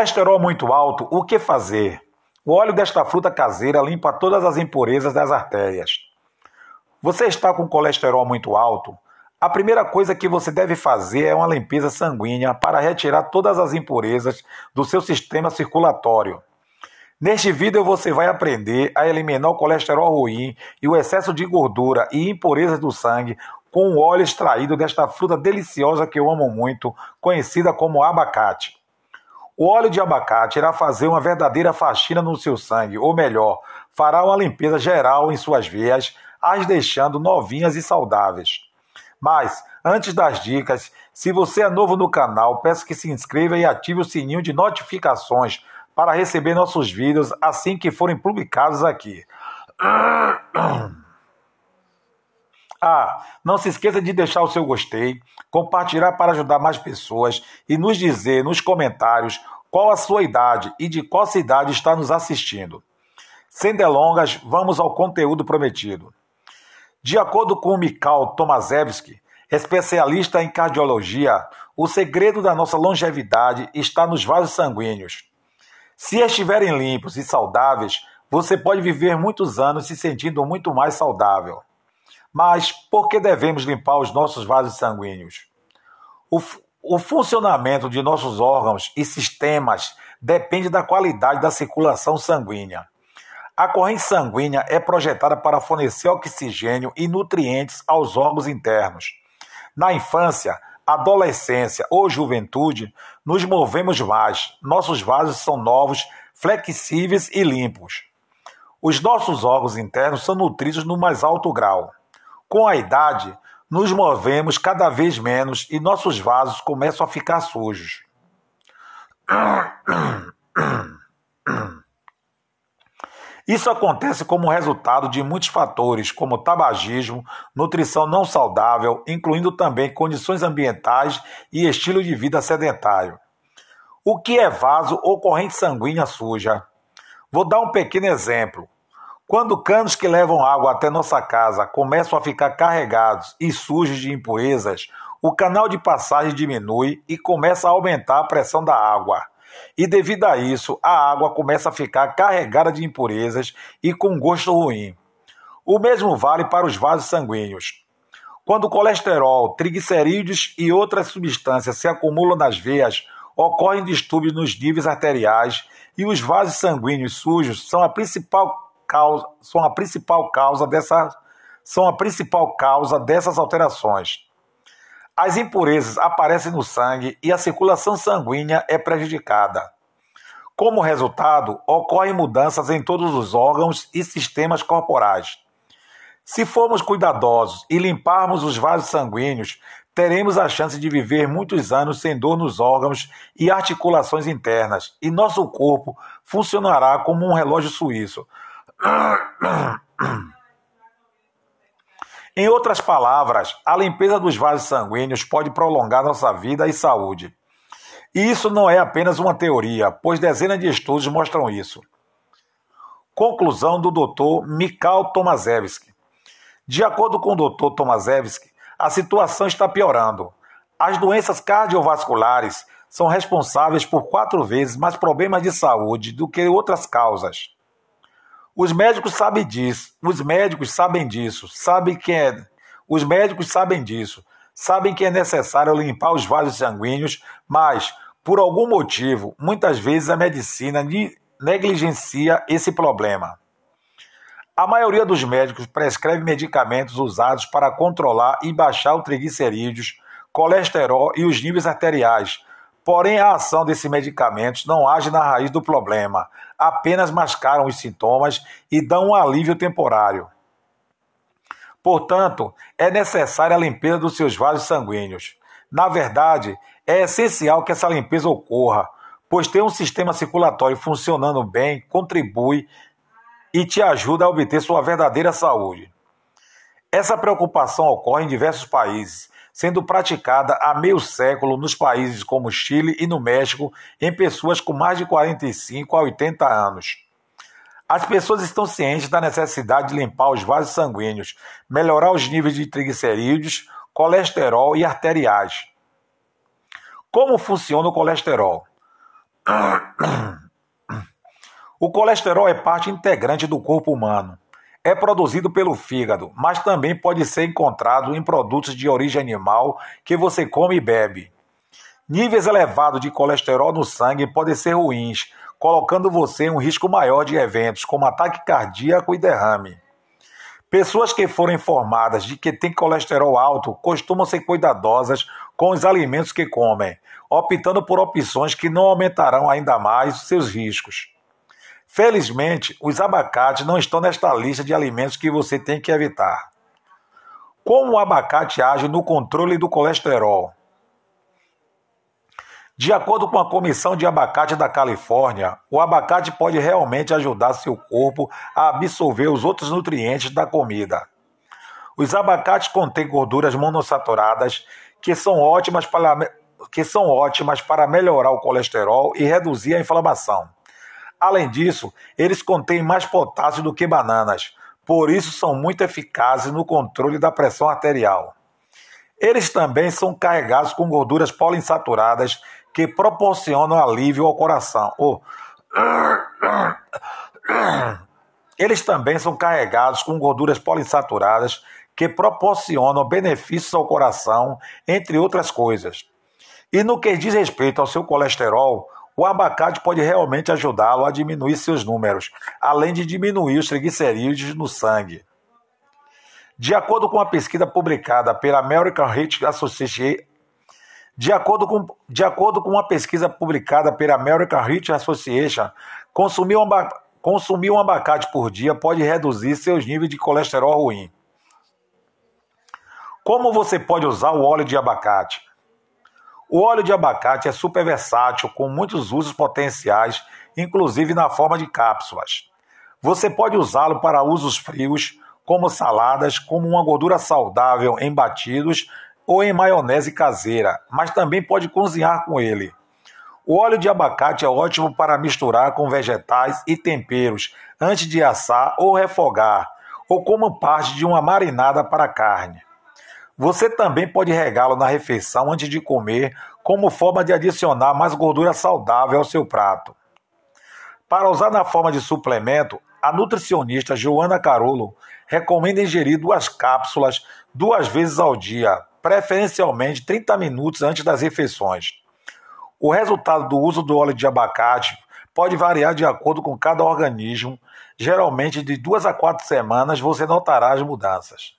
Colesterol muito alto, o que fazer? O óleo desta fruta caseira limpa todas as impurezas das artérias. Você está com colesterol muito alto? A primeira coisa que você deve fazer é uma limpeza sanguínea para retirar todas as impurezas do seu sistema circulatório. Neste vídeo você vai aprender a eliminar o colesterol ruim e o excesso de gordura e impurezas do sangue com o óleo extraído desta fruta deliciosa que eu amo muito, conhecida como abacate. O óleo de abacate irá fazer uma verdadeira faxina no seu sangue, ou melhor, fará uma limpeza geral em suas veias, as deixando novinhas e saudáveis. Mas, antes das dicas, se você é novo no canal, peço que se inscreva e ative o sininho de notificações para receber nossos vídeos assim que forem publicados aqui. Ah, não se esqueça de deixar o seu gostei, compartilhar para ajudar mais pessoas e nos dizer nos comentários qual a sua idade e de qual cidade está nos assistindo. Sem delongas, vamos ao conteúdo prometido. De acordo com Mikhail Tomaszewski, especialista em cardiologia, o segredo da nossa longevidade está nos vasos sanguíneos. Se estiverem limpos e saudáveis, você pode viver muitos anos se sentindo muito mais saudável. Mas por que devemos limpar os nossos vasos sanguíneos? O, o funcionamento de nossos órgãos e sistemas depende da qualidade da circulação sanguínea. A corrente sanguínea é projetada para fornecer oxigênio e nutrientes aos órgãos internos. Na infância, adolescência ou juventude, nos movemos mais. Nossos vasos são novos, flexíveis e limpos. Os nossos órgãos internos são nutridos no mais alto grau. Com a idade, nos movemos cada vez menos e nossos vasos começam a ficar sujos. Isso acontece como resultado de muitos fatores, como tabagismo, nutrição não saudável, incluindo também condições ambientais e estilo de vida sedentário. O que é vaso ou corrente sanguínea suja? Vou dar um pequeno exemplo. Quando canos que levam água até nossa casa começam a ficar carregados e sujos de impurezas, o canal de passagem diminui e começa a aumentar a pressão da água e devido a isso a água começa a ficar carregada de impurezas e com gosto ruim. O mesmo vale para os vasos sanguíneos. Quando colesterol, triglicerídeos e outras substâncias se acumulam nas veias, ocorrem distúrbios nos níveis arteriais e os vasos sanguíneos sujos são a principal causa, são a principal causa dessa, são a principal causa dessas alterações. As impurezas aparecem no sangue e a circulação sanguínea é prejudicada. Como resultado, ocorrem mudanças em todos os órgãos e sistemas corporais. Se formos cuidadosos e limparmos os vasos sanguíneos, teremos a chance de viver muitos anos sem dor nos órgãos e articulações internas, e nosso corpo funcionará como um relógio suíço. Em outras palavras, a limpeza dos vasos sanguíneos pode prolongar nossa vida e saúde. E isso não é apenas uma teoria, pois dezenas de estudos mostram isso. Conclusão do Dr. Mikhail Tomaszewski. De acordo com o Dr. Tomaszewski, a situação está piorando. As doenças cardiovasculares são responsáveis por quatro vezes mais problemas de saúde do que outras causas. Os médicos sabem disso. Os médicos sabem disso. Sabem que é. Os médicos sabem disso. Sabem que é necessário limpar os vasos sanguíneos, mas, por algum motivo, muitas vezes a medicina negligencia esse problema. A maioria dos médicos prescreve medicamentos usados para controlar e baixar o triglicerídeos, colesterol e os níveis arteriais, Porém, a ação desses medicamentos não age na raiz do problema, apenas mascaram os sintomas e dão um alívio temporário. Portanto, é necessária a limpeza dos seus vasos sanguíneos. Na verdade, é essencial que essa limpeza ocorra, pois ter um sistema circulatório funcionando bem contribui e te ajuda a obter sua verdadeira saúde. Essa preocupação ocorre em diversos países, sendo praticada há meio século nos países como Chile e no México em pessoas com mais de 45 a 80 anos. As pessoas estão cientes da necessidade de limpar os vasos sanguíneos, melhorar os níveis de triglicerídeos, colesterol e arteriais. Como funciona o colesterol? O colesterol é parte integrante do corpo humano. É produzido pelo fígado, mas também pode ser encontrado em produtos de origem animal que você come e bebe. Níveis elevados de colesterol no sangue podem ser ruins, colocando você em um risco maior de eventos como ataque cardíaco e derrame. Pessoas que foram informadas de que têm colesterol alto costumam ser cuidadosas com os alimentos que comem, optando por opções que não aumentarão ainda mais seus riscos. Felizmente, os abacates não estão nesta lista de alimentos que você tem que evitar. Como o abacate age no controle do colesterol? De acordo com a Comissão de Abacate da Califórnia, o abacate pode realmente ajudar seu corpo a absorver os outros nutrientes da comida. Os abacates contêm gorduras monossaturadas que são ótimas para, que são ótimas para melhorar o colesterol e reduzir a inflamação. Além disso, eles contêm mais potássio do que bananas, por isso são muito eficazes no controle da pressão arterial. Eles também são carregados com gorduras poliinsaturadas que proporcionam alívio ao coração. Oh. Eles também são carregados com gorduras poliinsaturadas que proporcionam benefícios ao coração, entre outras coisas. E no que diz respeito ao seu colesterol, o abacate pode realmente ajudá-lo a diminuir seus números, além de diminuir os triglicerídeos no sangue. De acordo com uma pesquisa publicada pela American Heart Association, de acordo, com, de acordo com uma pesquisa publicada pela American Heart Association, consumir um, consumir um abacate por dia pode reduzir seus níveis de colesterol ruim. Como você pode usar o óleo de abacate? O óleo de abacate é super versátil, com muitos usos potenciais, inclusive na forma de cápsulas. Você pode usá-lo para usos frios, como saladas, como uma gordura saudável em batidos ou em maionese caseira, mas também pode cozinhar com ele. O óleo de abacate é ótimo para misturar com vegetais e temperos antes de assar ou refogar, ou como parte de uma marinada para carne. Você também pode regá-lo na refeição antes de comer, como forma de adicionar mais gordura saudável ao seu prato. Para usar na forma de suplemento, a nutricionista Joana Carolo recomenda ingerir duas cápsulas duas vezes ao dia, preferencialmente 30 minutos antes das refeições. O resultado do uso do óleo de abacate pode variar de acordo com cada organismo. Geralmente, de duas a quatro semanas você notará as mudanças.